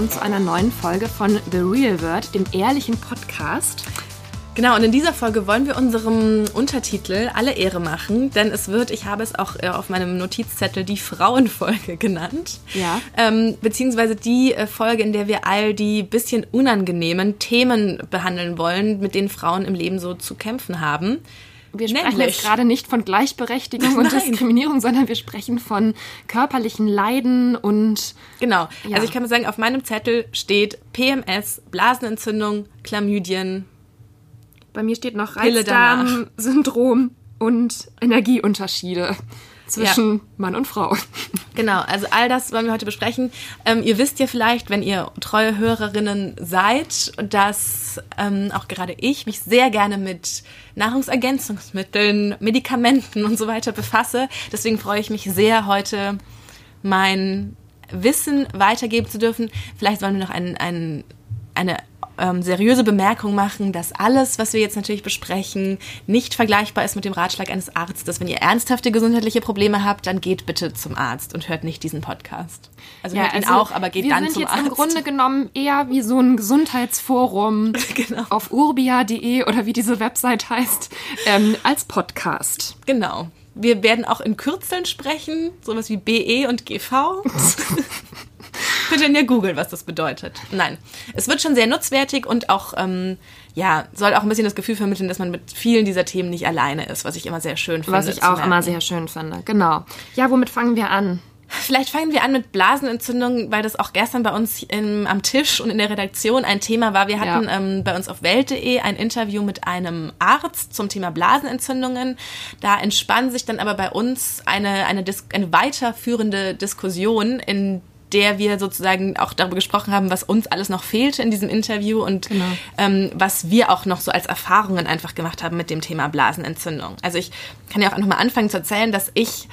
Willkommen zu einer neuen Folge von The Real Word, dem ehrlichen Podcast. Genau, und in dieser Folge wollen wir unserem Untertitel alle Ehre machen, denn es wird, ich habe es auch äh, auf meinem Notizzettel, die Frauenfolge genannt. Ja. Ähm, beziehungsweise die äh, Folge, in der wir all die bisschen unangenehmen Themen behandeln wollen, mit denen Frauen im Leben so zu kämpfen haben. Wir sprechen Nämlich- jetzt gerade nicht von Gleichberechtigung und Nein. Diskriminierung, sondern wir sprechen von körperlichen Leiden und Genau. Ja. Also ich kann mal sagen, auf meinem Zettel steht PMS, Blasenentzündung, Chlamydien. bei mir steht noch. Reizdarm-Syndrom und Energieunterschiede zwischen Mann und Frau. Genau, also all das wollen wir heute besprechen. Ähm, ihr wisst ja vielleicht, wenn ihr treue Hörerinnen seid, dass ähm, auch gerade ich mich sehr gerne mit Nahrungsergänzungsmitteln, Medikamenten und so weiter befasse. Deswegen freue ich mich sehr, heute mein Wissen weitergeben zu dürfen. Vielleicht wollen wir noch ein, ein, eine ähm, seriöse Bemerkung machen, dass alles, was wir jetzt natürlich besprechen, nicht vergleichbar ist mit dem Ratschlag eines Arztes. Wenn ihr ernsthafte gesundheitliche Probleme habt, dann geht bitte zum Arzt und hört nicht diesen Podcast. Also hört ihn auch, aber geht wir dann sind zum jetzt Arzt. im Grunde genommen eher wie so ein Gesundheitsforum Genau. auf urbia.de oder wie diese Website heißt, ähm, als Podcast. Genau. Wir werden auch in Kürzeln sprechen, sowas wie BE und GV. Ihr ja googeln, was das bedeutet. Nein, es wird schon sehr nutzwertig und auch, ähm, ja, soll auch ein bisschen das Gefühl vermitteln, dass man mit vielen dieser Themen nicht alleine ist, was ich immer sehr schön finde. Was ich auch merken. immer sehr schön finde. Genau. Ja, womit fangen wir an? Vielleicht fangen wir an mit Blasenentzündung, weil das auch gestern bei uns im, am Tisch und in der Redaktion ein Thema war. Wir hatten Ja. ähm, bei uns auf Welt.de ein Interview mit einem Arzt zum Thema Blasenentzündungen. Da entspann sich dann aber bei uns eine, eine, Dis eine weiterführende Diskussion, in der wir sozusagen auch darüber gesprochen haben, was uns alles noch fehlte in diesem Interview und Genau. ähm, was wir auch noch so als Erfahrungen einfach gemacht haben mit dem Thema Blasenentzündung. Also ich kann ja auch einfach mal anfangen zu erzählen, dass ich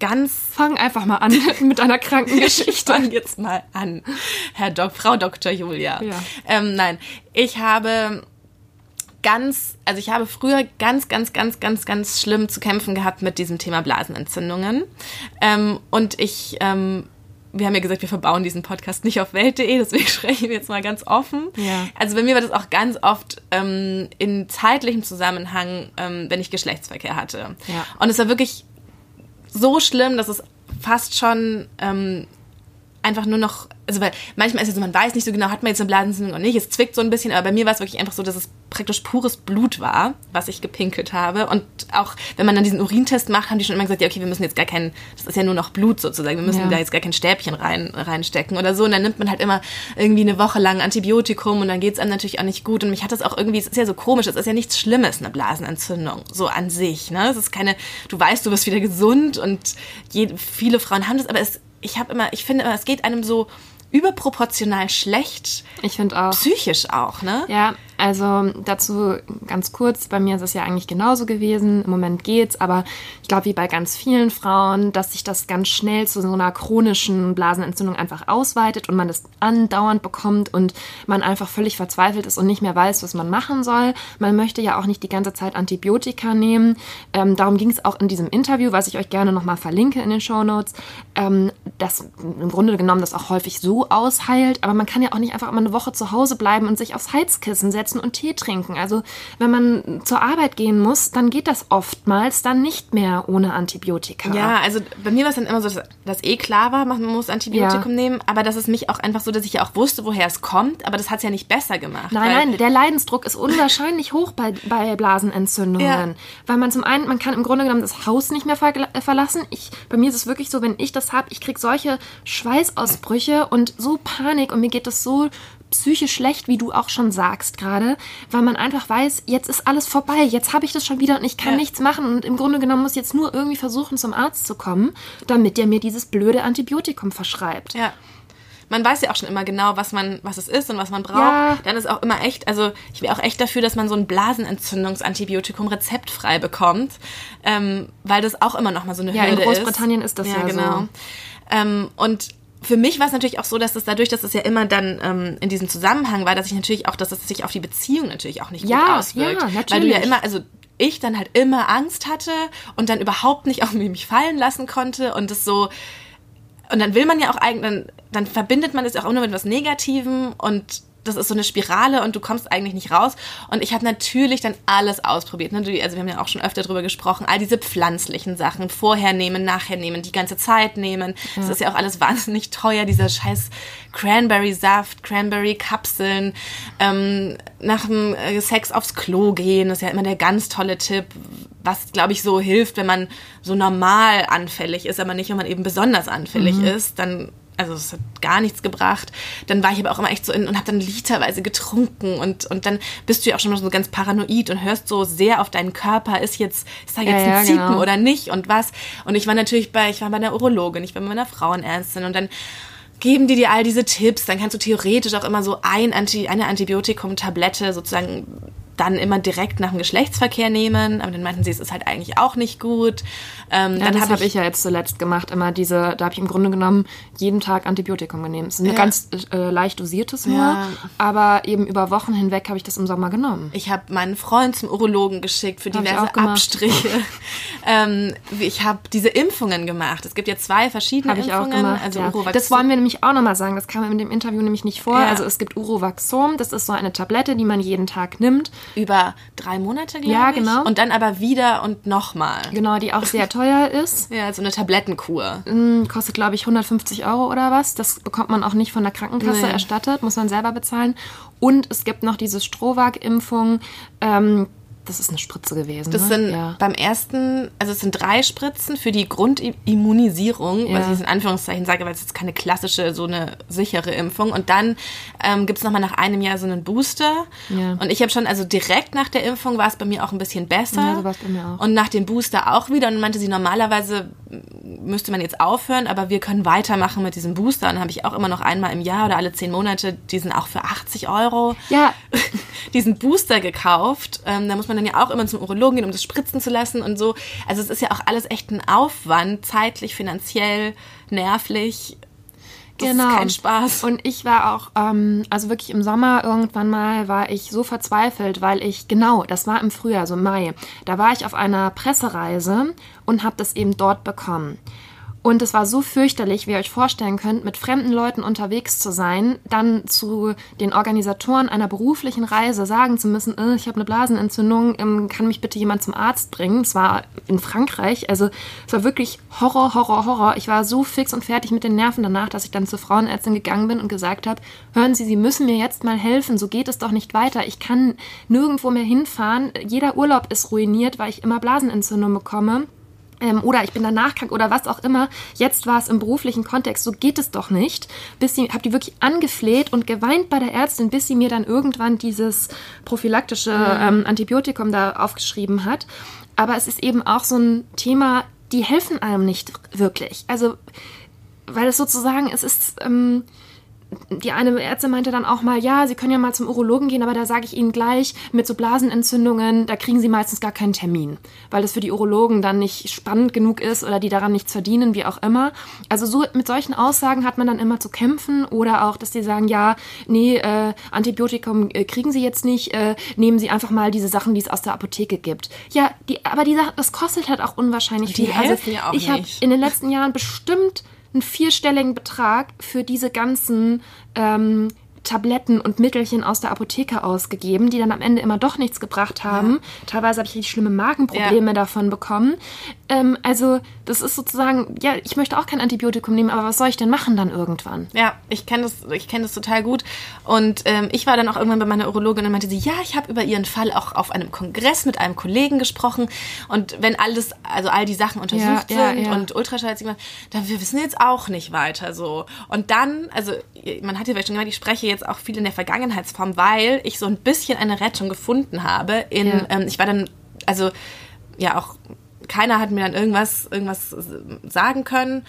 ganz Fang einfach mal an mit einer ich Krankengeschichte. fange jetzt mal an, Herr Dok Frau Dr. Julia. Ja. Ähm, nein, ich habe ganz, also ich habe früher ganz, ganz, ganz, ganz, ganz schlimm zu kämpfen gehabt mit diesem Thema Blasenentzündungen. Ähm, und ich, ähm, wir haben ja gesagt, wir verbauen diesen Podcast nicht auf Welt.de, deswegen sprechen wir jetzt mal ganz offen. Ja. Also bei mir war das auch ganz oft ähm, in zeitlichem Zusammenhang, ähm, wenn ich Geschlechtsverkehr hatte. Ja. Und es war wirklich so schlimm, dass es fast schon ähm, einfach nur noch, also weil manchmal ist es so, man weiß nicht so genau, hat man jetzt eine Blasenentzündung oder nicht, es zwickt so ein bisschen, aber bei mir war es wirklich einfach so, dass es praktisch pures Blut war, was ich gepinkelt habe. Und auch wenn man dann diesen Urintest macht, haben die schon immer gesagt, ja okay, wir müssen jetzt gar kein, das ist ja nur noch Blut sozusagen, wir müssen Ja. da jetzt gar kein Stäbchen rein, reinstecken oder so. Und dann nimmt man halt immer irgendwie eine Woche lang Antibiotikum und dann geht's einem natürlich auch nicht gut. Und mich hat das auch irgendwie, es ist ja so komisch, es ist ja nichts Schlimmes, eine Blasenentzündung, so an sich, ne, es ist keine, du weißt, du wirst wieder gesund und je, viele Frauen haben das, aber es ich habe immer, ich finde immer, es geht einem so überproportional schlecht, Ich finde auch. psychisch auch, ne? Ja, also dazu ganz kurz, bei mir ist es ja eigentlich genauso gewesen. Im Moment geht's, aber ich glaube, wie bei ganz vielen Frauen, dass sich das ganz schnell zu so einer chronischen Blasenentzündung einfach ausweitet und man das andauernd bekommt und man einfach völlig verzweifelt ist und nicht mehr weiß, was man machen soll. Man möchte ja auch nicht die ganze Zeit Antibiotika nehmen. Ähm, darum ging es auch in diesem Interview, was ich euch gerne nochmal verlinke in den Shownotes, ähm, dass im Grunde genommen das auch häufig so ausheilt, aber man kann ja auch nicht einfach immer eine Woche zu Hause bleiben und sich aufs Heizkissen setzen und Tee trinken. Also wenn man zur Arbeit gehen muss, dann geht das oftmals dann nicht mehr ohne Antibiotika. Ja, also bei mir war es dann immer so, dass, dass eh klar war, man muss Antibiotikum Ja. nehmen, aber das ist mich auch einfach so, dass ich ja auch wusste, woher es kommt, aber das hat es ja nicht besser gemacht. Nein, nein, der Leidensdruck ist unwahrscheinlich hoch bei, bei Blasenentzündungen. Ja. Weil man zum einen, man kann im Grunde genommen das Haus nicht mehr vergla- äh, verlassen. Ich, bei mir ist es wirklich so, wenn ich das habe, ich kriege solche Schweißausbrüche und so Panik und mir geht das so psychisch schlecht, wie du auch schon sagst gerade, weil man einfach weiß, jetzt ist alles vorbei, jetzt habe ich das schon wieder und ich kann Ja. nichts machen und im Grunde genommen muss jetzt nur irgendwie versuchen, zum Arzt zu kommen, damit der mir dieses blöde Antibiotikum verschreibt. Ja. Man weiß ja auch schon immer genau, was man, was es ist und was man braucht. Ja. Dann ist auch immer echt, also ich wäre auch echt dafür, dass man so ein Blasenentzündungsantibiotikum rezeptfrei bekommt, ähm, weil das auch immer noch mal so eine Ja, in Hürde Großbritannien ist das ja so. genau. Ähm, und für mich war es natürlich auch so, dass es dadurch, dass es ja immer dann ähm, in diesem Zusammenhang war, dass ich natürlich auch, dass es sich auf die Beziehung natürlich auch nicht Ja, gut auswirkt. ja, Weil du ja natürlich. immer, also ich dann halt immer Angst hatte und dann überhaupt nicht auf mich fallen lassen konnte und das so und dann will man ja auch eigentlich, dann dann verbindet man es auch immer mit etwas Negativem und das ist so eine Spirale und du kommst eigentlich nicht raus. Und ich habe natürlich dann alles ausprobiert. Ne? Also wir haben ja auch schon öfter drüber gesprochen. All diese pflanzlichen Sachen, vorher nehmen, nachher nehmen, die ganze Zeit nehmen. Ja. Das ist ja auch alles wahnsinnig teuer, dieser scheiß Cranberry-Saft, Cranberry-Kapseln, ähm, nach dem äh, Sex aufs Klo gehen. Das ist ja immer der ganz tolle Tipp, was, glaube ich, so hilft, wenn man so normal anfällig ist, aber nicht, wenn man eben besonders anfällig mhm. ist. Dann also es hat gar nichts gebracht. Dann war ich aber auch immer echt so in und habe dann literweise getrunken und, und dann bist du ja auch schon mal so ganz paranoid und hörst so sehr auf deinen Körper, ist jetzt, ist da jetzt ja, ein Ziepen genau. oder nicht und was. Und ich war natürlich bei, ich war bei einer Urologin, ich war bei meiner Frauenärztin und dann geben die dir all diese Tipps, dann kannst du theoretisch auch immer so ein Anti, eine Antibiotikum-Tablette sozusagen dann immer direkt nach dem Geschlechtsverkehr nehmen, aber dann meinten sie, es ist halt eigentlich auch nicht gut. Ähm, ja, dann das habe ich, ich ja jetzt zuletzt gemacht, immer diese, da habe ich im Grunde genommen jeden Tag Antibiotikum genommen. Es ist ein ja. ganz äh, leicht dosiertes nur, ja. aber eben über Wochen hinweg habe ich das im Sommer genommen. Ich habe meinen Freund zum Urologen geschickt für diverse Abstriche. ähm, ich habe diese Impfungen gemacht. Es gibt ja zwei verschiedene hab Impfungen. Ich auch gemacht, also ja. Das wollen wir nämlich auch nochmal sagen, das kam in dem Interview nämlich nicht vor. Also es gibt Urovaxom, das ist so eine Tablette, die man jeden Tag nimmt über drei Monate, glaube ja, ich. Ja, genau. Und dann aber wieder und nochmal. Genau, die auch sehr teuer ist. Ja, so eine Tablettenkur. Mm, kostet, glaube ich, 150 Euro oder was. Das bekommt man auch nicht von der Krankenkasse nee. erstattet, muss man selber bezahlen. Und es gibt noch diese Strohwag-Impfung. Ähm, das ist eine Spritze gewesen. Das ne? sind ja. beim ersten, also es sind drei Spritzen für die Grundimmunisierung, ja. was ich in Anführungszeichen sage, weil es jetzt keine klassische, so eine sichere Impfung. Und dann ähm, gibt es nochmal nach einem Jahr so einen Booster. Ja. Und ich habe schon, also direkt nach der Impfung war es bei mir auch ein bisschen besser. Ja, so bei mir auch. Und nach dem Booster auch wieder. Und meinte sie, normalerweise müsste man jetzt aufhören, aber wir können weitermachen mit diesem Booster. Und dann habe ich auch immer noch einmal im Jahr oder alle zehn Monate diesen auch für 80 Euro ja. diesen Booster gekauft. Ähm, da muss man man dann ja auch immer zum Urologen gehen, um das spritzen zu lassen und so. Also es ist ja auch alles echt ein Aufwand, zeitlich, finanziell, nervlich. Das genau. ist kein Spaß. Und ich war auch, ähm, also wirklich im Sommer irgendwann mal war ich so verzweifelt, weil ich, genau, das war im Frühjahr, so Mai, da war ich auf einer Pressereise und habe das eben dort bekommen. Und es war so fürchterlich, wie ihr euch vorstellen könnt, mit fremden Leuten unterwegs zu sein, dann zu den Organisatoren einer beruflichen Reise sagen zu müssen, äh, ich habe eine Blasenentzündung, ähm, kann mich bitte jemand zum Arzt bringen? Es war in Frankreich, also es war wirklich Horror, Horror, Horror. Ich war so fix und fertig mit den Nerven danach, dass ich dann zur Frauenärztin gegangen bin und gesagt habe, hören Sie, Sie müssen mir jetzt mal helfen, so geht es doch nicht weiter. Ich kann nirgendwo mehr hinfahren. Jeder Urlaub ist ruiniert, weil ich immer Blasenentzündung bekomme oder ich bin danach krank oder was auch immer. Jetzt war es im beruflichen Kontext, so geht es doch nicht. Bis sie, habe die wirklich angefleht und geweint bei der Ärztin, bis sie mir dann irgendwann dieses prophylaktische mhm. ähm, Antibiotikum da aufgeschrieben hat. Aber es ist eben auch so ein Thema, die helfen einem nicht wirklich. Also, weil es sozusagen, es ist, ähm, die eine Ärztin meinte dann auch mal, ja, Sie können ja mal zum Urologen gehen, aber da sage ich Ihnen gleich, mit so Blasenentzündungen, da kriegen Sie meistens gar keinen Termin, weil das für die Urologen dann nicht spannend genug ist oder die daran nichts verdienen, wie auch immer. Also so mit solchen Aussagen hat man dann immer zu kämpfen oder auch, dass die sagen, ja, nee, äh, Antibiotikum äh, kriegen Sie jetzt nicht, äh, nehmen Sie einfach mal diese Sachen, die es aus der Apotheke gibt. Ja, die, aber die, das kostet halt auch unwahrscheinlich die viel. Also ich habe in den letzten Jahren bestimmt einen vierstelligen Betrag für diese ganzen ähm, Tabletten und Mittelchen aus der Apotheke ausgegeben, die dann am Ende immer doch nichts gebracht haben. Ja. Teilweise habe ich richtig schlimme Magenprobleme ja. davon bekommen. Ähm, also das ist sozusagen, ja, ich möchte auch kein Antibiotikum nehmen, aber was soll ich denn machen dann irgendwann? Ja, ich kenne das, ich kenne das total gut. Und ähm, ich war dann auch irgendwann bei meiner Urologin und meinte sie, ja, ich habe über ihren Fall auch auf einem Kongress mit einem Kollegen gesprochen. Und wenn alles, also all die Sachen untersucht ja, sind und Ultraschall, dann wir wissen jetzt auch nicht weiter so. Und dann, also man hat ja vielleicht schon gemerkt, ich spreche jetzt auch viel in der Vergangenheitsform, weil ich so ein bisschen eine Rettung gefunden habe. In, ja. ähm, ich war dann, also ja auch keiner hat mir dann irgendwas, irgendwas sagen können.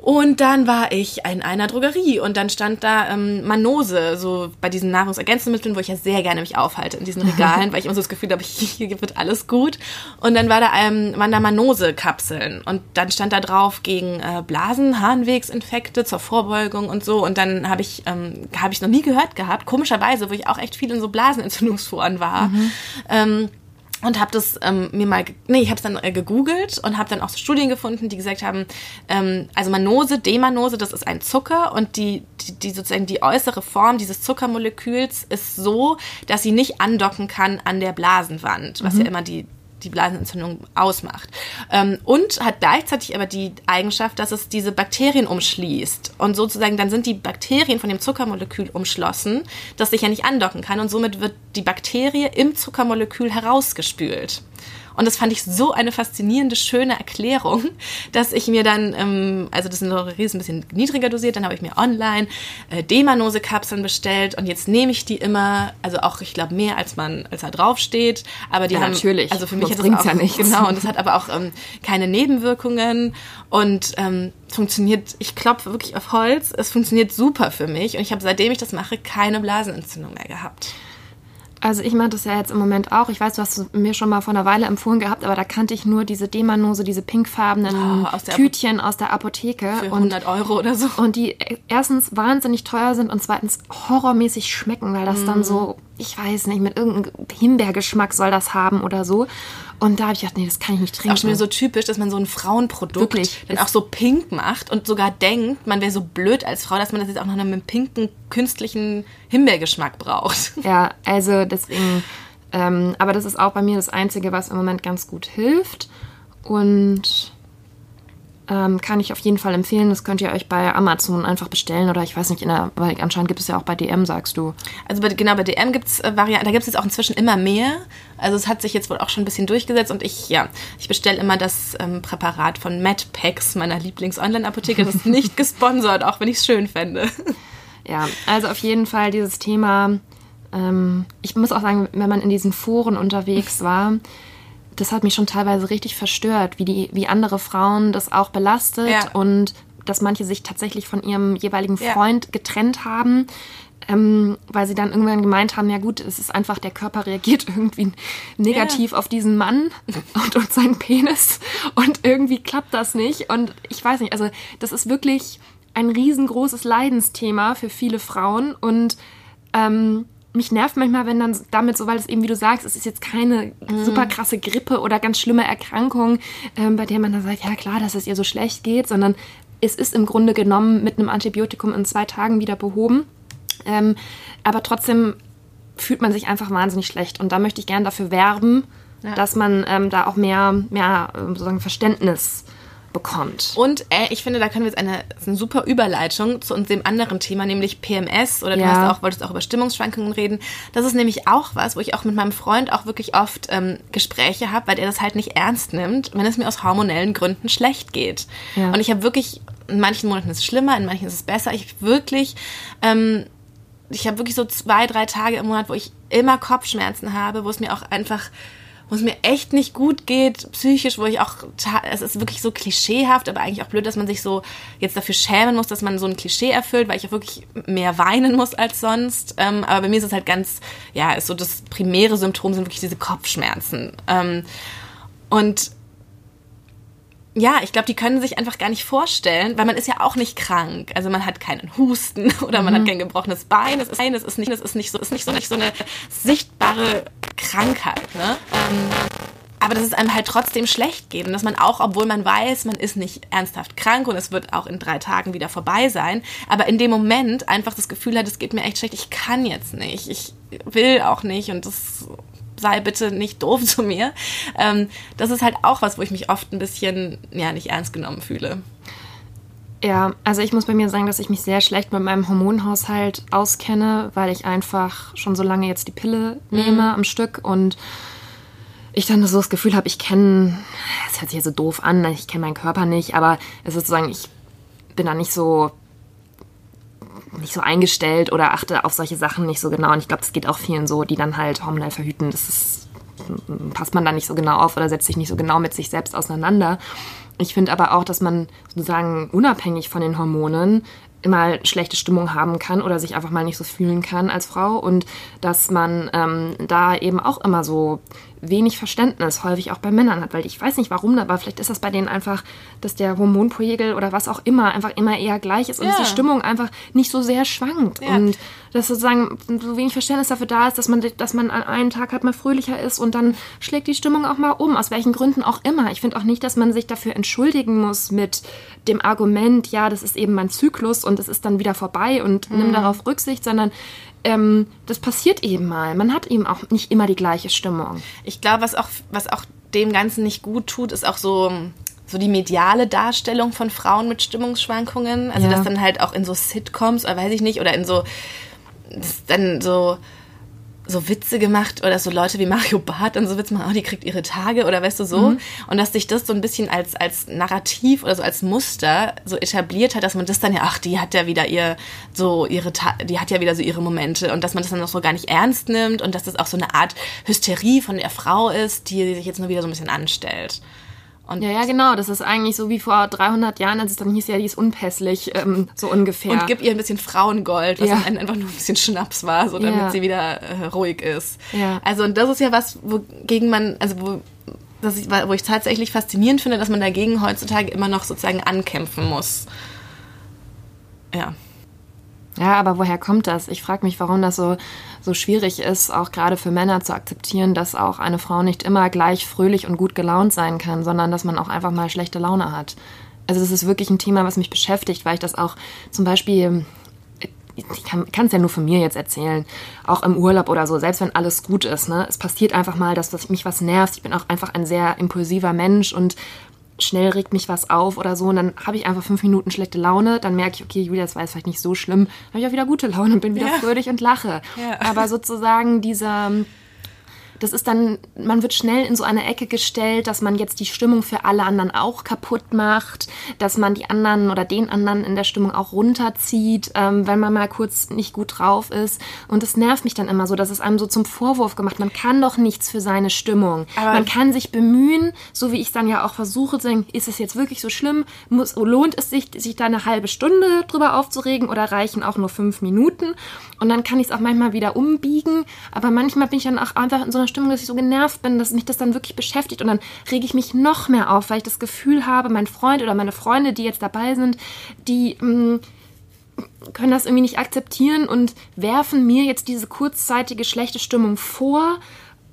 Und dann war ich in einer Drogerie und dann stand da ähm, Manose, so bei diesen Nahrungsergänzungsmitteln, wo ich ja sehr gerne mich aufhalte in diesen Regalen, weil ich immer so das Gefühl habe, hier wird alles gut. Und dann war da, ähm, waren da Manose-Kapseln und dann stand da drauf gegen äh, Blasen, Harnwegsinfekte zur Vorbeugung und so. Und dann habe ich, ähm, habe ich noch nie gehört gehabt, komischerweise, wo ich auch echt viel in so Blasenentzündungsforen war. Mhm. Ähm, und habe das ähm, mir mal, nee, ich habe es dann äh, gegoogelt und habe dann auch so Studien gefunden, die gesagt haben, ähm, also Manose, Demanose, das ist ein Zucker und die, die, die sozusagen die äußere Form dieses Zuckermoleküls ist so, dass sie nicht andocken kann an der Blasenwand, was mhm. ja immer die die Blasenentzündung ausmacht. Ähm, und hat gleichzeitig aber die Eigenschaft, dass es diese Bakterien umschließt. Und sozusagen dann sind die Bakterien von dem Zuckermolekül umschlossen, das sich ja nicht andocken kann. Und somit wird die Bakterie im Zuckermolekül herausgespült. Und das fand ich so eine faszinierende, schöne Erklärung, dass ich mir dann, ähm, also das sind noch ein bisschen niedriger dosiert, dann habe ich mir online äh, Demanose-Kapseln bestellt und jetzt nehme ich die immer, also auch, ich glaube, mehr als man, als da draufsteht. Aber die ja, haben, natürlich. Also für mich das auch, ja nichts. Genau, und das hat aber auch ähm, keine Nebenwirkungen und ähm, funktioniert, ich klopfe wirklich auf Holz, es funktioniert super für mich und ich habe seitdem ich das mache keine Blasenentzündung mehr gehabt. Also ich mache das ja jetzt im Moment auch. Ich weiß, du hast mir schon mal vor einer Weile empfohlen gehabt, aber da kannte ich nur diese Demanose, diese pinkfarbenen oh, aus Tütchen aus der Apotheke. Für 100 und, Euro oder so. Und die erstens wahnsinnig teuer sind und zweitens horrormäßig schmecken, weil das mm. dann so ich weiß nicht, mit irgendeinem Himbeergeschmack soll das haben oder so. Und da habe ich gedacht, nee, das kann ich nicht trinken. Das ist auch schon wieder so typisch, dass man so ein Frauenprodukt Wirklich? dann auch so pink macht und sogar denkt, man wäre so blöd als Frau, dass man das jetzt auch noch mit einem pinken, künstlichen Himbeergeschmack braucht. Ja, also deswegen, ähm, aber das ist auch bei mir das Einzige, was im Moment ganz gut hilft. Und ähm, kann ich auf jeden Fall empfehlen. Das könnt ihr euch bei Amazon einfach bestellen oder ich weiß nicht, der, weil anscheinend gibt es ja auch bei DM, sagst du. Also bei, genau, bei DM gibt es äh, Varianten, da gibt es jetzt auch inzwischen immer mehr. Also es hat sich jetzt wohl auch schon ein bisschen durchgesetzt und ich, ja, ich bestelle immer das ähm, Präparat von MedPacks, meiner Lieblings-Online-Apotheke. Das ist nicht gesponsert, auch wenn ich es schön fände. Ja, also auf jeden Fall dieses Thema. Ähm, ich muss auch sagen, wenn man in diesen Foren unterwegs war, das hat mich schon teilweise richtig verstört, wie, die, wie andere Frauen das auch belastet ja. und dass manche sich tatsächlich von ihrem jeweiligen Freund ja. getrennt haben, ähm, weil sie dann irgendwann gemeint haben, ja gut, es ist einfach, der Körper reagiert irgendwie negativ ja. auf diesen Mann und, und seinen Penis und irgendwie klappt das nicht und ich weiß nicht, also das ist wirklich ein riesengroßes Leidensthema für viele Frauen und ähm, mich nervt manchmal, wenn dann damit so, weil es eben, wie du sagst, es ist jetzt keine mm. super krasse Grippe oder ganz schlimme Erkrankung, ähm, bei der man dann sagt, ja klar, dass es ihr so schlecht geht, sondern es ist im Grunde genommen mit einem Antibiotikum in zwei Tagen wieder behoben. Ähm, aber trotzdem fühlt man sich einfach wahnsinnig schlecht. Und da möchte ich gerne dafür werben, ja. dass man ähm, da auch mehr, mehr ähm, sozusagen Verständnis bekommt. Und äh, ich finde, da können wir jetzt eine, eine super Überleitung zu dem anderen Thema, nämlich PMS. Oder du ja. hast auch, wolltest auch über Stimmungsschwankungen reden. Das ist nämlich auch was, wo ich auch mit meinem Freund auch wirklich oft ähm, Gespräche habe, weil der das halt nicht ernst nimmt, wenn es mir aus hormonellen Gründen schlecht geht. Ja. Und ich habe wirklich, in manchen Monaten ist es schlimmer, in manchen ist es besser. Ich wirklich, ähm, ich habe wirklich so zwei, drei Tage im Monat, wo ich immer Kopfschmerzen habe, wo es mir auch einfach wo es mir echt nicht gut geht, psychisch, wo ich auch, es ist wirklich so klischeehaft, aber eigentlich auch blöd, dass man sich so jetzt dafür schämen muss, dass man so ein Klischee erfüllt, weil ich auch wirklich mehr weinen muss als sonst. Ähm, aber bei mir ist es halt ganz, ja, ist so das primäre Symptom sind wirklich diese Kopfschmerzen. Ähm, und ja, ich glaube, die können sich einfach gar nicht vorstellen, weil man ist ja auch nicht krank. Also man hat keinen Husten oder man mhm. hat kein gebrochenes Bein. Es ist, es ist nicht, es ist nicht so, ist nicht so, nicht so eine sichtbare Krankheit. Ne? Ähm, aber dass es einem halt trotzdem schlecht geht und dass man auch, obwohl man weiß, man ist nicht ernsthaft krank und es wird auch in drei Tagen wieder vorbei sein, aber in dem Moment einfach das Gefühl hat, es geht mir echt schlecht, ich kann jetzt nicht, ich will auch nicht und das sei bitte nicht doof zu mir. Ähm, das ist halt auch was, wo ich mich oft ein bisschen, ja, nicht ernst genommen fühle. Ja, also ich muss bei mir sagen, dass ich mich sehr schlecht mit meinem Hormonhaushalt auskenne, weil ich einfach schon so lange jetzt die Pille nehme mhm. am Stück und ich dann so das Gefühl habe, ich kenne, es hört sich ja so doof an, ich kenne meinen Körper nicht, aber es ist sozusagen, ich bin da nicht so nicht so eingestellt oder achte auf solche Sachen nicht so genau. Und ich glaube, das geht auch vielen so, die dann halt hormonell verhüten. Das ist, passt man da nicht so genau auf oder setzt sich nicht so genau mit sich selbst auseinander. Ich finde aber auch, dass man sozusagen unabhängig von den Hormonen immer schlechte Stimmung haben kann oder sich einfach mal nicht so fühlen kann als Frau und dass man ähm, da eben auch immer so wenig Verständnis häufig auch bei Männern hat, weil ich weiß nicht warum, aber vielleicht ist das bei denen einfach, dass der Hormonpegel oder was auch immer einfach immer eher gleich ist und Ja. die Stimmung einfach nicht so sehr schwankt Ja. und dass sozusagen so wenig Verständnis dafür da ist, dass man, dass man an einem Tag halt mal fröhlicher ist und dann schlägt die Stimmung auch mal um, aus welchen Gründen auch immer. Ich finde auch nicht, dass man sich dafür entschuldigen muss mit dem Argument, ja, das ist eben mein Zyklus und es ist dann wieder vorbei und nimm darauf Rücksicht, sondern ähm, das passiert eben mal. Man hat eben auch nicht immer die gleiche Stimmung. Ich glaube, was auch, was auch dem Ganzen nicht gut tut, ist auch so, so die mediale Darstellung von Frauen mit Stimmungsschwankungen. Also Ja. das dann halt auch in so Sitcoms oder weiß ich nicht, oder in so, dann so, so Witze gemacht oder so Leute wie Mario Barth dann so Witze machen, oh, die kriegt ihre Tage oder weißt du so. Mhm. Und dass sich das so ein bisschen als, als Narrativ oder so als Muster so etabliert hat, dass man das dann ja, ach, die hat ja wieder ihr, so ihre, Ta die hat ja wieder so ihre Momente und dass man das dann auch so gar nicht ernst nimmt und dass das auch so eine Art Hysterie von der Frau ist, die sich jetzt nur wieder so ein bisschen anstellt. Und Ja, ja, genau. Das ist eigentlich so wie vor 300 Jahren, als es dann hieß, ja, die ist unpässlich, ähm, so ungefähr. Und gib ihr ein bisschen Frauengold, was Ja. einfach nur ein bisschen Schnaps war, so damit Ja. sie wieder äh, ruhig ist. Ja. Also und das ist ja was, wogegen man, also wo, das ich, wo ich tatsächlich faszinierend finde, dass man dagegen heutzutage immer noch sozusagen ankämpfen muss. Ja. Ja, aber woher kommt das? Ich frage mich, warum das so, so schwierig ist, auch gerade für Männer zu akzeptieren, dass auch eine Frau nicht immer gleich fröhlich und gut gelaunt sein kann, sondern dass man auch einfach mal schlechte Laune hat. Also das ist wirklich ein Thema, was mich beschäftigt, weil ich das auch zum Beispiel, ich kann es ja nur von mir jetzt erzählen, auch im Urlaub oder so, selbst wenn alles gut ist, ne, es passiert einfach mal, dass das mich was nervt. Ich bin auch einfach ein sehr impulsiver Mensch und schnell regt mich was auf oder so und dann habe ich einfach fünf Minuten schlechte Laune, dann merke ich, okay, Julia, das war jetzt vielleicht nicht so schlimm, dann habe ich auch wieder gute Laune und bin wieder Ja. fröhlich und lache. Ja. Aber sozusagen dieser, das ist dann, man wird schnell in so eine Ecke gestellt, dass man jetzt die Stimmung für alle anderen auch kaputt macht, dass man die anderen oder den anderen in der Stimmung auch runterzieht, ähm, wenn man mal kurz nicht gut drauf ist. Und das nervt mich dann immer so, dass es einem so zum Vorwurf gemacht. Man kann doch nichts für seine Stimmung. Aber- man kann sich bemühen, so wie ich dann ja auch versuche zu sagen, ist es jetzt wirklich so schlimm? Muss, lohnt es sich, sich da eine halbe Stunde drüber aufzuregen oder reichen auch nur fünf Minuten? Und dann kann ich es auch manchmal wieder umbiegen. Aber manchmal bin ich dann auch einfach in so einer Stimmung, dass ich so genervt bin, dass mich das dann wirklich beschäftigt. Und dann rege ich mich noch mehr auf, weil ich das Gefühl habe, mein Freund oder meine Freunde, die jetzt dabei sind, die mh, können das irgendwie nicht akzeptieren und werfen mir jetzt diese kurzzeitige schlechte Stimmung vor.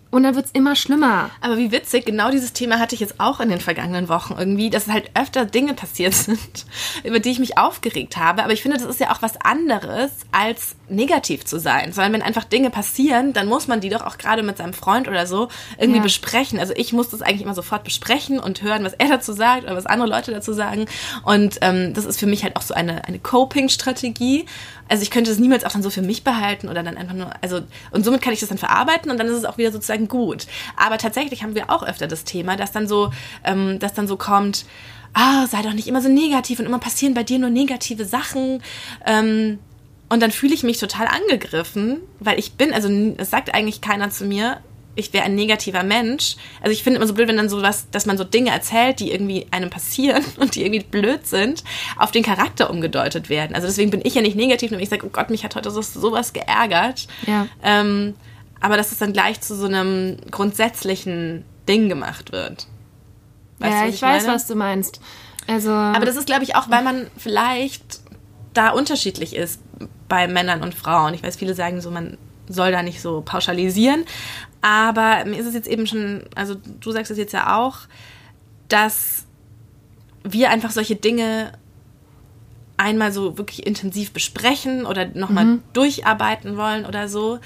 Und dann wird es immer schlimmer. Aber wie witzig, genau dieses Thema hatte ich jetzt auch in den vergangenen Wochen irgendwie, dass halt öfter Dinge passiert sind, über die ich mich aufgeregt habe. Aber ich finde, das ist ja auch was anderes, als negativ zu sein. Sondern wenn einfach Dinge passieren, dann muss man die doch auch gerade mit seinem Freund oder so irgendwie Ja. besprechen. Also ich muss das eigentlich immer sofort besprechen und hören, was er dazu sagt oder was andere Leute dazu sagen. Und ähm, das ist für mich halt auch so eine, eine Coping-Strategie. Also ich könnte es niemals auch dann so für mich behalten oder dann einfach nur, also und somit kann ich das dann verarbeiten und dann ist es auch wieder sozusagen gut. Aber tatsächlich haben wir auch öfter das Thema, dass dann so, ähm, dass dann so kommt, ah, sei doch nicht immer so negativ und immer passieren bei dir nur negative Sachen. Ähm, und dann fühle ich mich total angegriffen, weil ich bin, also es sagt eigentlich keiner zu mir, ich wäre ein negativer Mensch. Also ich finde immer so blöd, wenn dann so was, dass man so Dinge erzählt, die irgendwie einem passieren und die irgendwie blöd sind, auf den Charakter umgedeutet werden. Also deswegen bin ich ja nicht negativ, wenn ich sage, oh Gott, mich hat heute so, sowas geärgert. Ja. Ähm, aber dass es dann gleich zu so einem grundsätzlichen Ding gemacht wird. Weißt ja, du, ich, weiß, meine? was du meinst. Also, Aber das ist, glaube ich, auch, weil man vielleicht da unterschiedlich ist bei Männern und Frauen. Ich weiß, viele sagen so, man soll da nicht so pauschalisieren. Aber mir ist es jetzt eben schon, also du sagst es jetzt ja auch, dass wir einfach solche Dinge einmal so wirklich intensiv besprechen oder nochmal durcharbeiten wollen oder so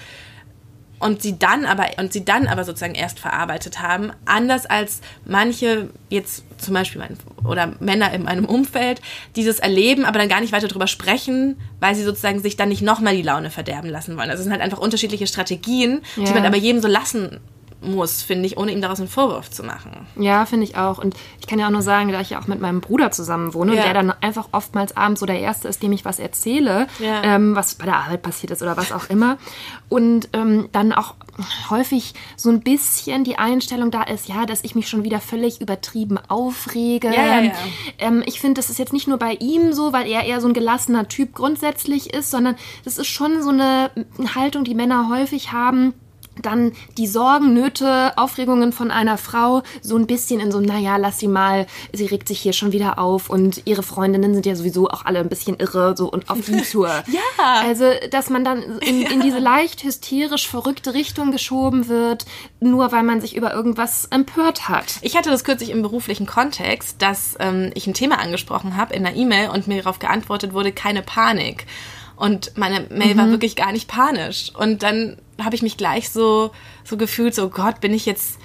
und sie dann aber und sie dann aber sozusagen erst verarbeitet haben, anders als manche jetzt zum Beispiel mein, oder Männer in meinem Umfeld dieses erleben, aber dann gar nicht weiter drüber sprechen, weil sie sozusagen sich dann nicht nochmal die Laune verderben lassen wollen. Also es sind halt einfach unterschiedliche Strategien, die Ja. man aber jedem so lassen muss, finde ich, ohne ihm daraus einen Vorwurf zu machen. Ja, finde ich auch. Und ich kann ja auch nur sagen, da ich ja auch mit meinem Bruder zusammen wohne Ja. und der dann einfach oftmals abends so der Erste ist, dem ich was erzähle, Ja. ähm, was bei der Arbeit passiert ist oder was auch immer. Und ähm, dann auch häufig so ein bisschen die Einstellung da ist, ja, dass ich mich schon wieder völlig übertrieben aufrege. Ja. Ähm, ich finde, das ist jetzt nicht nur bei ihm so, weil er eher so ein gelassener Typ grundsätzlich ist, sondern das ist schon so eine Haltung, die Männer häufig haben, dann die Sorgen, Nöte, Aufregungen von einer Frau so ein bisschen in so, naja, lass sie mal, sie regt sich hier schon wieder auf und ihre Freundinnen sind ja sowieso auch alle ein bisschen irre so und auf die Tour. ja. Also, dass man dann in, in diese leicht hysterisch verrückte Richtung geschoben wird, nur weil man sich über irgendwas empört hat. Ich hatte das kürzlich im beruflichen Kontext, dass ähm, ich ein Thema angesprochen habe in einer E-Mail und mir darauf geantwortet wurde, keine Panik. Und meine Mail mhm. war wirklich gar nicht panisch. Und dann habe ich mich gleich so, so gefühlt, so Gott, bin ich jetzt,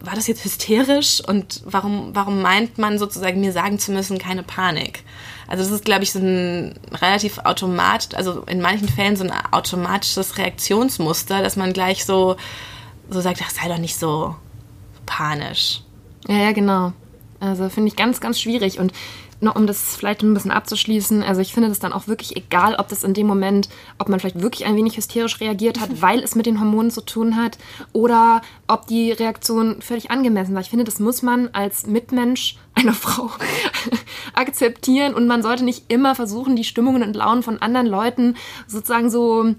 war das jetzt hysterisch? Und warum, warum meint man sozusagen mir sagen zu müssen, keine Panik? Also das ist, glaube ich, so ein relativ automatisch, also in manchen Fällen so ein automatisches Reaktionsmuster, dass man gleich so, so sagt, ach, sei doch nicht so panisch. Ja, ja, genau. Also finde ich ganz, ganz schwierig. Und noch um das vielleicht ein bisschen abzuschließen, also ich finde das dann auch wirklich egal, ob das in dem Moment, ob man vielleicht wirklich ein wenig hysterisch reagiert hat, weil es mit den Hormonen zu tun hat, oder ob die Reaktion völlig angemessen war. Ich finde, das muss man als Mitmensch einer Frau akzeptieren und man sollte nicht immer versuchen, die Stimmungen und Launen von anderen Leuten sozusagen so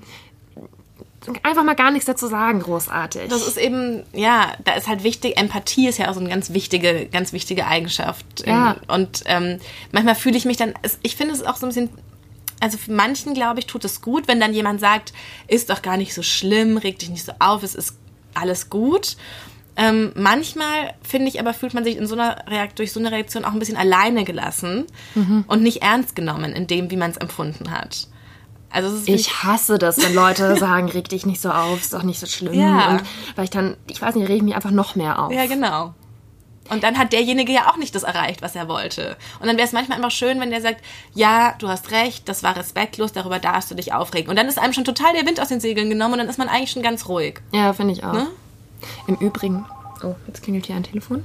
einfach mal gar nichts dazu sagen, großartig. Das ist eben, ja, da ist halt wichtig, Empathie ist ja auch so eine ganz wichtige, ganz wichtige Eigenschaft. Ja. Und ähm, manchmal fühle ich mich dann, ich finde es auch so ein bisschen, also für manchen, glaube ich, tut es gut, wenn dann jemand sagt, ist doch gar nicht so schlimm, reg dich nicht so auf, es ist alles gut. Ähm, manchmal, finde ich, aber fühlt man sich in so einer Reakt durch so eine Reaktion auch ein bisschen alleine gelassen mhm. und nicht ernst genommen in dem, wie man es empfunden hat. Also ich hasse das, wenn Leute sagen, reg dich nicht so auf, ist doch nicht so schlimm. Ja. Und weil ich dann, ich weiß nicht, ich mich einfach noch mehr auf. Ja, genau. Und dann hat derjenige ja auch nicht das erreicht, was er wollte. Und dann wäre es manchmal einfach schön, wenn der sagt, ja, du hast recht, das war respektlos, darüber darfst du dich aufregen. Und dann ist einem schon total der Wind aus den Segeln genommen und dann ist man eigentlich schon ganz ruhig. Ja, finde ich auch. Ne? Im Übrigen, oh, jetzt klingelt hier ein Telefon.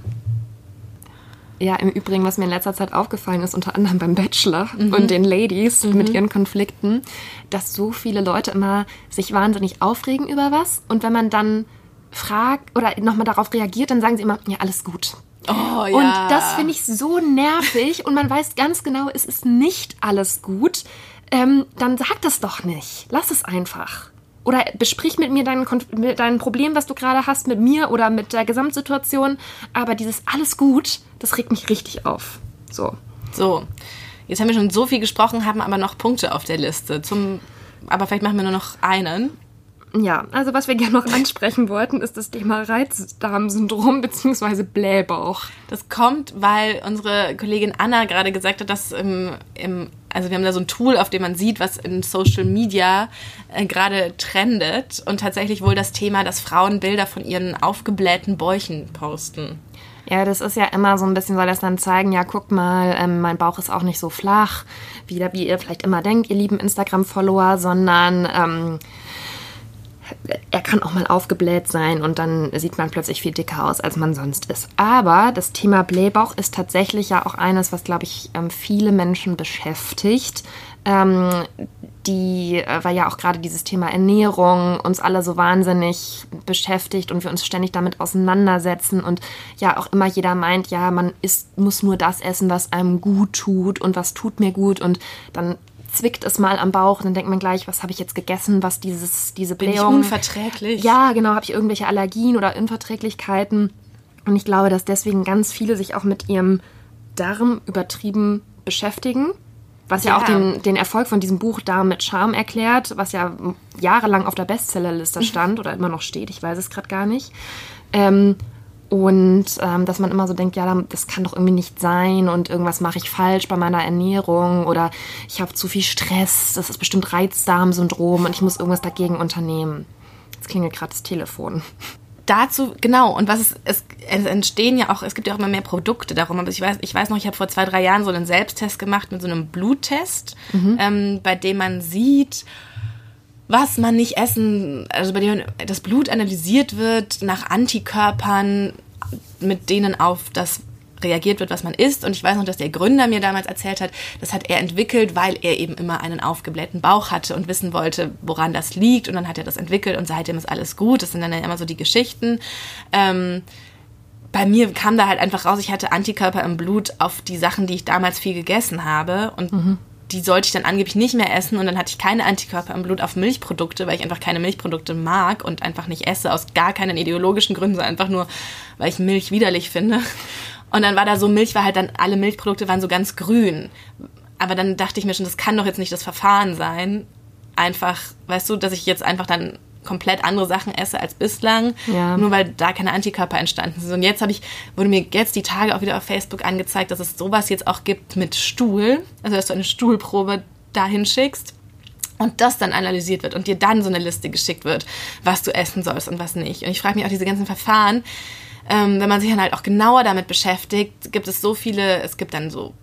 Ja, im Übrigen, was mir in letzter Zeit aufgefallen ist, unter anderem beim Bachelor mhm. und den Ladies mhm. mit ihren Konflikten, dass so viele Leute immer sich wahnsinnig aufregen über was und wenn man dann fragt oder nochmal darauf reagiert, dann sagen sie immer, ja, alles gut. Oh, ja. Und das finde ich so nervig und man weiß ganz genau, es ist nicht alles gut. Ähm, dann sag das doch nicht. Lass es einfach oder besprich mit mir dein, dein Problem, was du gerade hast, mit mir oder mit der Gesamtsituation. Aber dieses alles gut, das regt mich richtig auf. So. So. Jetzt haben wir schon so viel gesprochen, haben aber noch Punkte auf der Liste. Zum, aber vielleicht machen wir nur noch einen. Ja, also was wir gerne noch ansprechen wollten, ist das Thema Reizdarmsyndrom bzw. Blähbauch. Das kommt, weil unsere Kollegin Anna gerade gesagt hat, dass im, im also wir haben da so ein Tool, auf dem man sieht, was in Social Media äh, gerade trendet und tatsächlich wohl das Thema, dass Frauen Bilder von ihren aufgeblähten Bäuchen posten. Ja, das ist ja immer so ein bisschen, soll das dann zeigen, ja, guck mal, ähm, mein Bauch ist auch nicht so flach, wie, wie ihr vielleicht immer denkt, ihr lieben Instagram-Follower, sondern ähm, er kann auch mal aufgebläht sein und dann sieht man plötzlich viel dicker aus, als man sonst ist. Aber das Thema Blähbauch ist tatsächlich ja auch eines, was, glaube ich, ähm, viele Menschen beschäftigt. Ähm, die, äh, weil ja auch gerade dieses Thema Ernährung uns alle so wahnsinnig beschäftigt und wir uns ständig damit auseinandersetzen und ja auch immer jeder meint, ja, man isst, muss nur das essen, was einem gut tut und was tut mir gut und dann zwickt es mal am Bauch und dann denkt man gleich, was habe ich jetzt gegessen, was dieses, diese Blähung... Bin ich unverträglich? Ja, genau, habe ich irgendwelche Allergien oder Unverträglichkeiten. Und ich glaube, dass deswegen ganz viele sich auch mit ihrem Darm übertrieben beschäftigen. Was ja, ja auch den, den Erfolg von diesem Buch Darm mit Charme erklärt, was ja jahrelang auf der Bestsellerliste stand oder immer noch steht, ich weiß es gerade gar nicht. Ähm, und ähm, dass man immer so denkt, ja, das kann doch irgendwie nicht sein und irgendwas mache ich falsch bei meiner Ernährung oder ich habe zu viel Stress, das ist bestimmt Reizdarmsyndrom und ich muss irgendwas dagegen unternehmen. Jetzt klingelt gerade das Telefon. Dazu, genau, und was es, es, es, entstehen ja auch, es gibt ja auch immer mehr Produkte darum, aber ich weiß, ich weiß noch, ich habe vor zwei, drei Jahren so einen Selbsttest gemacht mit so einem Bluttest, mhm. ähm, bei dem man sieht, was man nicht essen, also bei dem das Blut analysiert wird nach Antikörpern, mit denen auf das reagiert wird, was man isst. Und ich weiß noch, dass der Gründer mir damals erzählt hat, das hat er entwickelt, weil er eben immer einen aufgeblähten Bauch hatte und wissen wollte, woran das liegt. Und dann hat er das entwickelt und seitdem ist alles gut. Das sind dann ja immer so die Geschichten. Ähm, bei mir kam da halt einfach raus, ich hatte Antikörper im Blut auf die Sachen, die ich damals viel gegessen habe. Und mhm die sollte ich dann angeblich nicht mehr essen und dann hatte ich keine Antikörper im Blut auf Milchprodukte, weil ich einfach keine Milchprodukte mag und einfach nicht esse, aus gar keinen ideologischen Gründen, sondern einfach nur, weil ich Milch widerlich finde. Und dann war da so, Milch war halt dann, alle Milchprodukte waren so ganz grün. Aber dann dachte ich mir schon, das kann doch jetzt nicht das Verfahren sein. Einfach, weißt du, dass ich jetzt einfach dann komplett andere Sachen esse als bislang, ja. nur weil da keine Antikörper entstanden sind. Und jetzt habe ich, wurde mir jetzt die Tage auch wieder auf Facebook angezeigt, dass es sowas jetzt auch gibt mit Stuhl, also dass du eine Stuhlprobe dahin schickst und das dann analysiert wird und dir dann so eine Liste geschickt wird, was du essen sollst und was nicht. Und ich frage mich auch diese ganzen Verfahren, ähm, wenn man sich dann halt auch genauer damit beschäftigt, gibt es so viele, es gibt dann so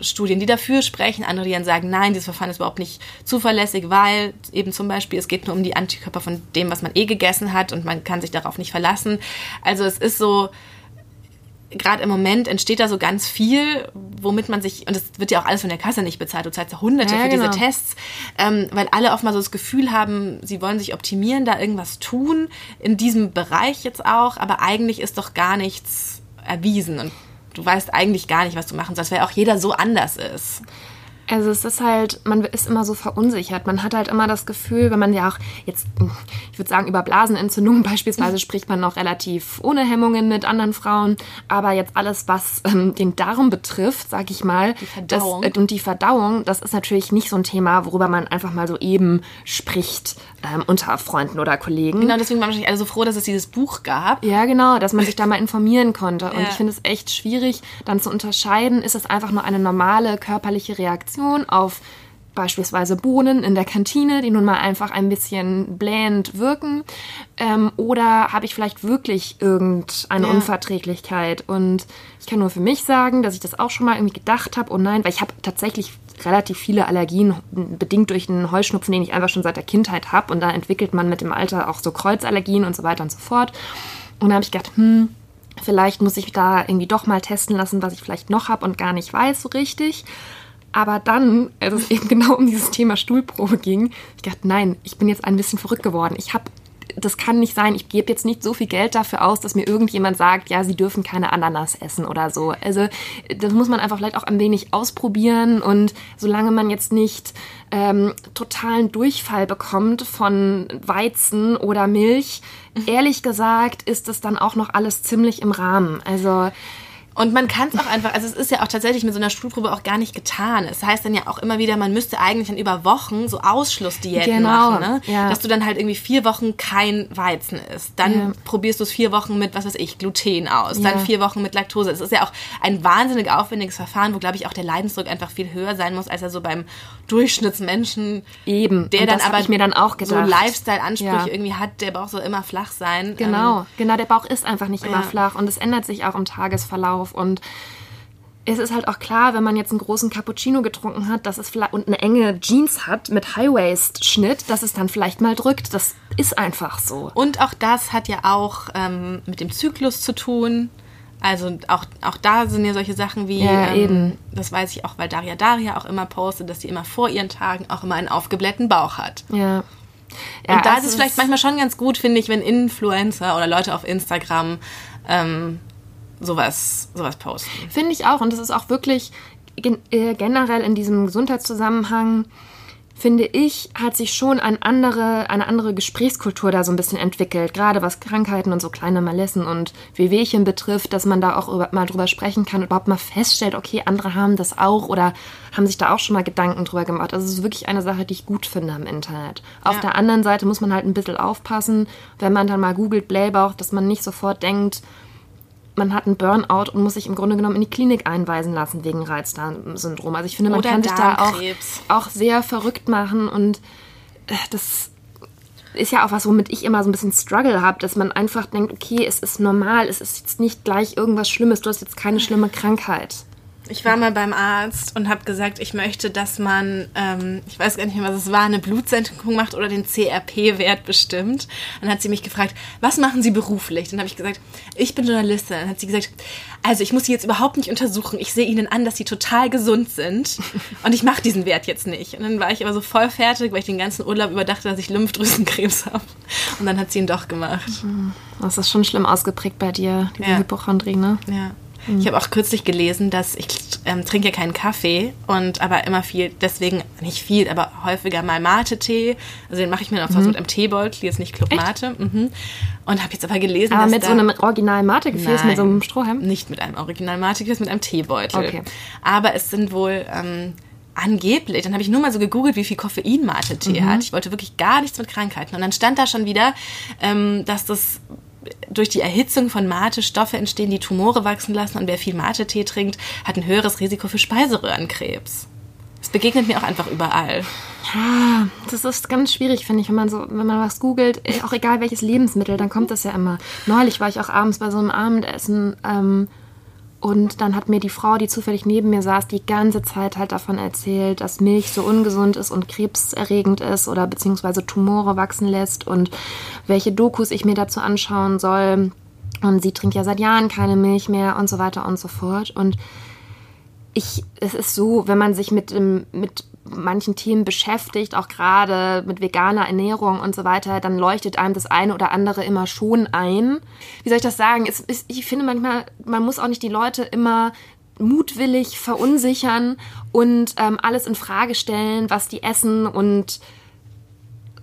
Studien, die dafür sprechen, andere, die dann sagen, nein, dieses Verfahren ist überhaupt nicht zuverlässig, weil eben zum Beispiel es geht nur um die Antikörper von dem, was man eh gegessen hat und man kann sich darauf nicht verlassen. Also es ist so, gerade im Moment entsteht da so ganz viel, womit man sich, und das wird ja auch alles von der Kasse nicht bezahlt, du zahlst ja Hunderte ja, für genau. diese Tests, ähm, weil alle oft mal so das Gefühl haben, sie wollen sich optimieren, da irgendwas tun, in diesem Bereich jetzt auch, aber eigentlich ist doch gar nichts erwiesen und du weißt eigentlich gar nicht, was du machen sollst, weil auch jeder so anders ist. Also es ist halt, man ist immer so verunsichert. Man hat halt immer das Gefühl, wenn man ja auch jetzt, ich würde sagen, über Blasenentzündungen beispielsweise spricht man noch relativ ohne Hemmungen mit anderen Frauen. Aber jetzt alles, was ähm, den Darm betrifft, sag ich mal. Das, äh, und die Verdauung, das ist natürlich nicht so ein Thema, worüber man einfach mal so eben spricht ähm, unter Freunden oder Kollegen. Genau, deswegen waren wahrscheinlich alle so froh, dass es dieses Buch gab. Ja, genau, dass man sich da mal informieren konnte. Und ja. ich finde es echt schwierig, dann zu unterscheiden, ist es einfach nur eine normale körperliche Reaktion auf beispielsweise Bohnen in der Kantine, die nun mal einfach ein bisschen blähend wirken? Ähm, oder habe ich vielleicht wirklich irgendeine ja. Unverträglichkeit? Und ich kann nur für mich sagen, dass ich das auch schon mal irgendwie gedacht habe, oh nein, weil ich habe tatsächlich relativ viele Allergien, bedingt durch einen Heuschnupfen, den ich einfach schon seit der Kindheit habe. Und da entwickelt man mit dem Alter auch so Kreuzallergien und so weiter und so fort. Und da habe ich gedacht, hm, vielleicht muss ich da irgendwie doch mal testen lassen, was ich vielleicht noch habe und gar nicht weiß so richtig. Aber dann, als es eben genau um dieses Thema Stuhlprobe ging, ich dachte, nein, ich bin jetzt ein bisschen verrückt geworden. Ich habe das kann nicht sein. Ich gebe jetzt nicht so viel Geld dafür aus, dass mir irgendjemand sagt, ja, sie dürfen keine Ananas essen oder so. Also das muss man einfach vielleicht auch ein wenig ausprobieren und solange man jetzt nicht ähm, totalen Durchfall bekommt von Weizen oder Milch, ehrlich gesagt, ist das dann auch noch alles ziemlich im Rahmen. Also und man kann es auch einfach, also es ist ja auch tatsächlich mit so einer Stuhlprobe auch gar nicht getan. Es heißt dann ja auch immer wieder, man müsste eigentlich dann über Wochen so Ausschlussdiäten genau, machen, ne? Ja. Dass du dann halt irgendwie vier Wochen kein Weizen isst. Dann ja. probierst du es vier Wochen mit, was weiß ich, Gluten aus. Ja. Dann vier Wochen mit Laktose. Es ist ja auch ein wahnsinnig aufwendiges Verfahren, wo, glaube ich, auch der Leidensdruck einfach viel höher sein muss, als er so beim Durchschnittsmenschen. Eben. Der Und dann aber ich mir dann auch gedacht. so Lifestyle-Ansprüche irgendwie hat, der Bauch soll immer flach sein. Genau, ähm, genau, der Bauch ist einfach nicht immer flach. Und es ändert sich auch im Tagesverlauf drauf. Und es ist halt auch klar, wenn man jetzt einen großen Cappuccino getrunken hat, dass es vielleicht und eine enge Jeans hat mit High-Waist-Schnitt, dass es dann vielleicht mal drückt. Das ist einfach so. Und auch das hat ja auch ähm, mit dem Zyklus zu tun. Also auch, auch da sind ja solche Sachen wie, ja, ähm, das weiß ich auch, weil Daria Daria auch immer postet, dass sie immer vor ihren Tagen auch immer einen aufgeblähten Bauch hat. Ja. ja und da also ist es vielleicht manchmal schon ganz gut, finde ich, wenn Influencer oder Leute auf Instagram ähm, sowas, sowas posten. Finde ich auch. Und das ist auch wirklich äh, generell in diesem Gesundheitszusammenhang, finde ich, hat sich schon eine andere, eine andere Gesprächskultur da so ein bisschen entwickelt. Gerade was Krankheiten und so kleine Malessen und Wehwehchen betrifft, dass man da auch über, mal drüber sprechen kann und überhaupt mal feststellt, okay, andere haben das auch oder haben sich da auch schon mal Gedanken drüber gemacht. Also es ist wirklich eine Sache, die ich gut finde im Internet. Auf ja. der anderen Seite muss man halt ein bisschen aufpassen, wenn man dann mal googelt Blähbauch, dass man nicht sofort denkt, man hat einen Burnout und muss sich im Grunde genommen in die Klinik einweisen lassen wegen Reizdarmsyndrom. Also ich finde, man Oder kann sich da auch, auch sehr verrückt machen und äh, das ist ja auch was, womit ich immer so ein bisschen Struggle habe, dass man einfach denkt, okay, es ist normal, es ist jetzt nicht gleich irgendwas Schlimmes, du hast jetzt keine schlimme Krankheit. Ich war mal beim Arzt und habe gesagt, ich möchte, dass man, ähm, ich weiß gar nicht mehr, was es war, eine Blutsendigung macht oder den CRP-Wert bestimmt. Dann hat sie mich gefragt, was machen Sie beruflich? Dann habe ich gesagt, ich bin Journalistin. Dann hat sie gesagt, also ich muss Sie jetzt überhaupt nicht untersuchen. Ich sehe Ihnen an, dass Sie total gesund sind und ich mache diesen Wert jetzt nicht. Und dann war ich aber so voll fertig, weil ich den ganzen Urlaub überdachte, dass ich Lymphdrüsenkrebs habe. Und dann hat sie ihn doch gemacht. Das ist schon schlimm ausgeprägt bei dir, diese ja. Hypochondrie, ne? Ja. Mhm. Ich habe auch kürzlich gelesen, dass ich ähm, trinke keinen Kaffee und aber immer viel, deswegen nicht viel, aber häufiger mal Mate-Tee. Also den mache ich mir noch mhm. mit einem Teebeutel, jetzt nicht Club? Mate. Mhm. Und habe jetzt aber gelesen, aber dass mit so einem original Mate-Gefäß, mit so einem Strohhalm? Nicht mit einem original Mate-Gefäß, mit einem Teebeutel. Okay. Aber es sind wohl ähm, angeblich, dann habe ich nur mal so gegoogelt, wie viel Koffein Mate-Tee mhm. hat. Ich wollte wirklich gar nichts mit Krankheiten. Und dann stand da schon wieder, ähm, dass das durch die Erhitzung von Mate Stoffe entstehen, die Tumore wachsen lassen. Und wer viel Mate-Tee trinkt, hat ein höheres Risiko für Speiseröhrenkrebs. Das begegnet mir auch einfach überall. Ja, das ist ganz schwierig, finde ich, wenn man so, wenn man was googelt, auch egal welches Lebensmittel, dann kommt das ja immer. Neulich war ich auch abends bei so einem Abendessen ähm, und dann hat mir die Frau, die zufällig neben mir saß, die ganze Zeit halt davon erzählt, dass Milch so ungesund ist und krebserregend ist oder beziehungsweise Tumore wachsen lässt und welche Dokus ich mir dazu anschauen soll. Und sie trinkt ja seit Jahren keine Milch mehr und so weiter und so fort. Und ich, es ist so, wenn man sich mit, mit manchen Themen beschäftigt, auch gerade mit veganer Ernährung und so weiter, dann leuchtet einem das eine oder andere immer schon ein. Wie soll ich das sagen? Es, es, ich finde manchmal, man muss auch nicht die Leute immer mutwillig verunsichern und ähm, alles in Frage stellen, was die essen und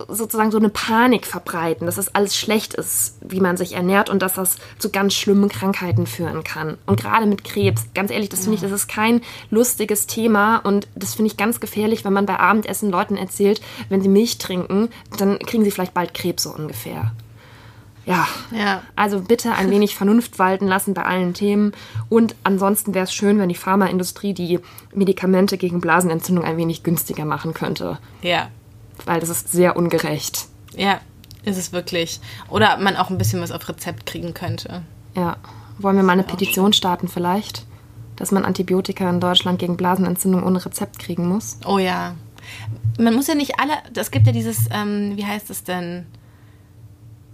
sozusagen so eine Panik verbreiten, dass es alles schlecht ist, wie man sich ernährt und dass das zu ganz schlimmen Krankheiten führen kann. Und gerade mit Krebs, ganz ehrlich, das finde ich, das ist kein lustiges Thema und das finde ich ganz gefährlich, wenn man bei Abendessen Leuten erzählt, wenn sie Milch trinken, dann kriegen sie vielleicht bald Krebs so ungefähr. Ja. ja. Also bitte ein wenig Vernunft walten lassen bei allen Themen. Und ansonsten wäre es schön, wenn die Pharmaindustrie die Medikamente gegen Blasenentzündung ein wenig günstiger machen könnte. Ja, weil das ist sehr ungerecht. Ja, ist es wirklich. Oder man auch ein bisschen was auf Rezept kriegen könnte. Ja. Wollen wir mal eine Petition starten vielleicht? Dass man Antibiotika in Deutschland gegen Blasenentzündung ohne Rezept kriegen muss? Oh ja. Man muss ja nicht alle, es gibt ja dieses, ähm, wie heißt es denn?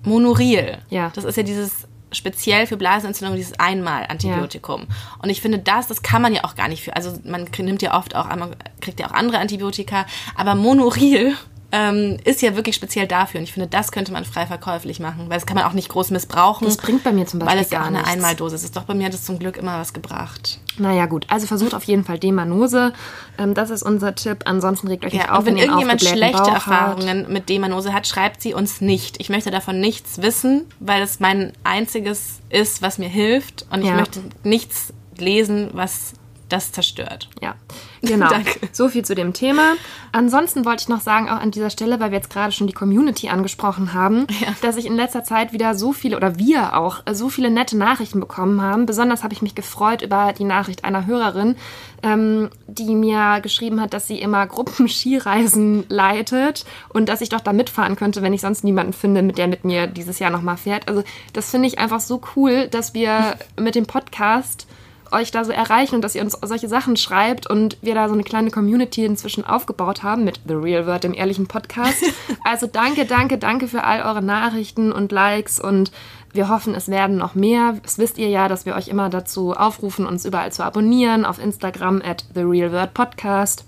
Monoril. Ja. Das ist ja dieses speziell für Blasenentzündung dieses Einmal-Antibiotikum. Ja. Und ich finde das, das kann man ja auch gar nicht für, also man nimmt ja oft auch, man kriegt ja auch andere Antibiotika, aber Monoril ähm, ist ja wirklich speziell dafür. Und ich finde, das könnte man frei verkäuflich machen, weil das kann man auch nicht groß missbrauchen. Das bringt bei mir zum Beispiel Weil es ja auch eine Einmaldosis ist. Doch bei mir hat es zum Glück immer was gebracht. Naja, gut. Also versucht auf jeden Fall Demanose. Ähm, das ist unser Tipp. Ansonsten regt euch ja, nicht auf, und wenn, wenn irgendjemand schlechte Bauch Erfahrungen hat. mit Demanose hat, schreibt sie uns nicht. Ich möchte davon nichts wissen, weil es mein einziges ist, was mir hilft. Und ich ja. möchte nichts lesen, was das zerstört. Ja, genau. Danke. So viel zu dem Thema. Ansonsten wollte ich noch sagen, auch an dieser Stelle, weil wir jetzt gerade schon die Community angesprochen haben, ja. dass ich in letzter Zeit wieder so viele oder wir auch so viele nette Nachrichten bekommen haben. Besonders habe ich mich gefreut über die Nachricht einer Hörerin, ähm, die mir geschrieben hat, dass sie immer Gruppen-Skireisen leitet und dass ich doch da mitfahren könnte, wenn ich sonst niemanden finde, mit der mit mir dieses Jahr nochmal fährt. Also das finde ich einfach so cool, dass wir mit dem Podcast euch da so erreichen und dass ihr uns solche Sachen schreibt und wir da so eine kleine Community inzwischen aufgebaut haben mit The Real Word, dem ehrlichen Podcast. Also danke, danke, danke für all eure Nachrichten und Likes und wir hoffen, es werden noch mehr. Das wisst ihr ja, dass wir euch immer dazu aufrufen, uns überall zu abonnieren, auf Instagram at The Real Word Podcast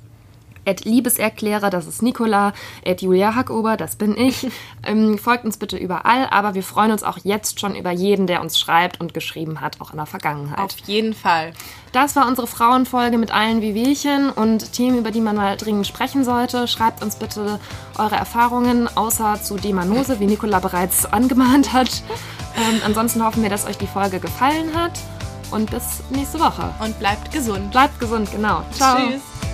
at Liebeserklärer, das ist Nicola, at Julia Hackober, das bin ich. Ähm, folgt uns bitte überall, aber wir freuen uns auch jetzt schon über jeden, der uns schreibt und geschrieben hat, auch in der Vergangenheit. Auf jeden Fall. Das war unsere Frauenfolge mit allen Wehwehchen und Themen, über die man mal dringend sprechen sollte. Schreibt uns bitte eure Erfahrungen, außer zu Demanose, wie Nicola bereits angemahnt hat. Ähm, ansonsten hoffen wir, dass euch die Folge gefallen hat. Und bis nächste Woche. Und bleibt gesund. Bleibt gesund, genau. Ciao. Tschüss.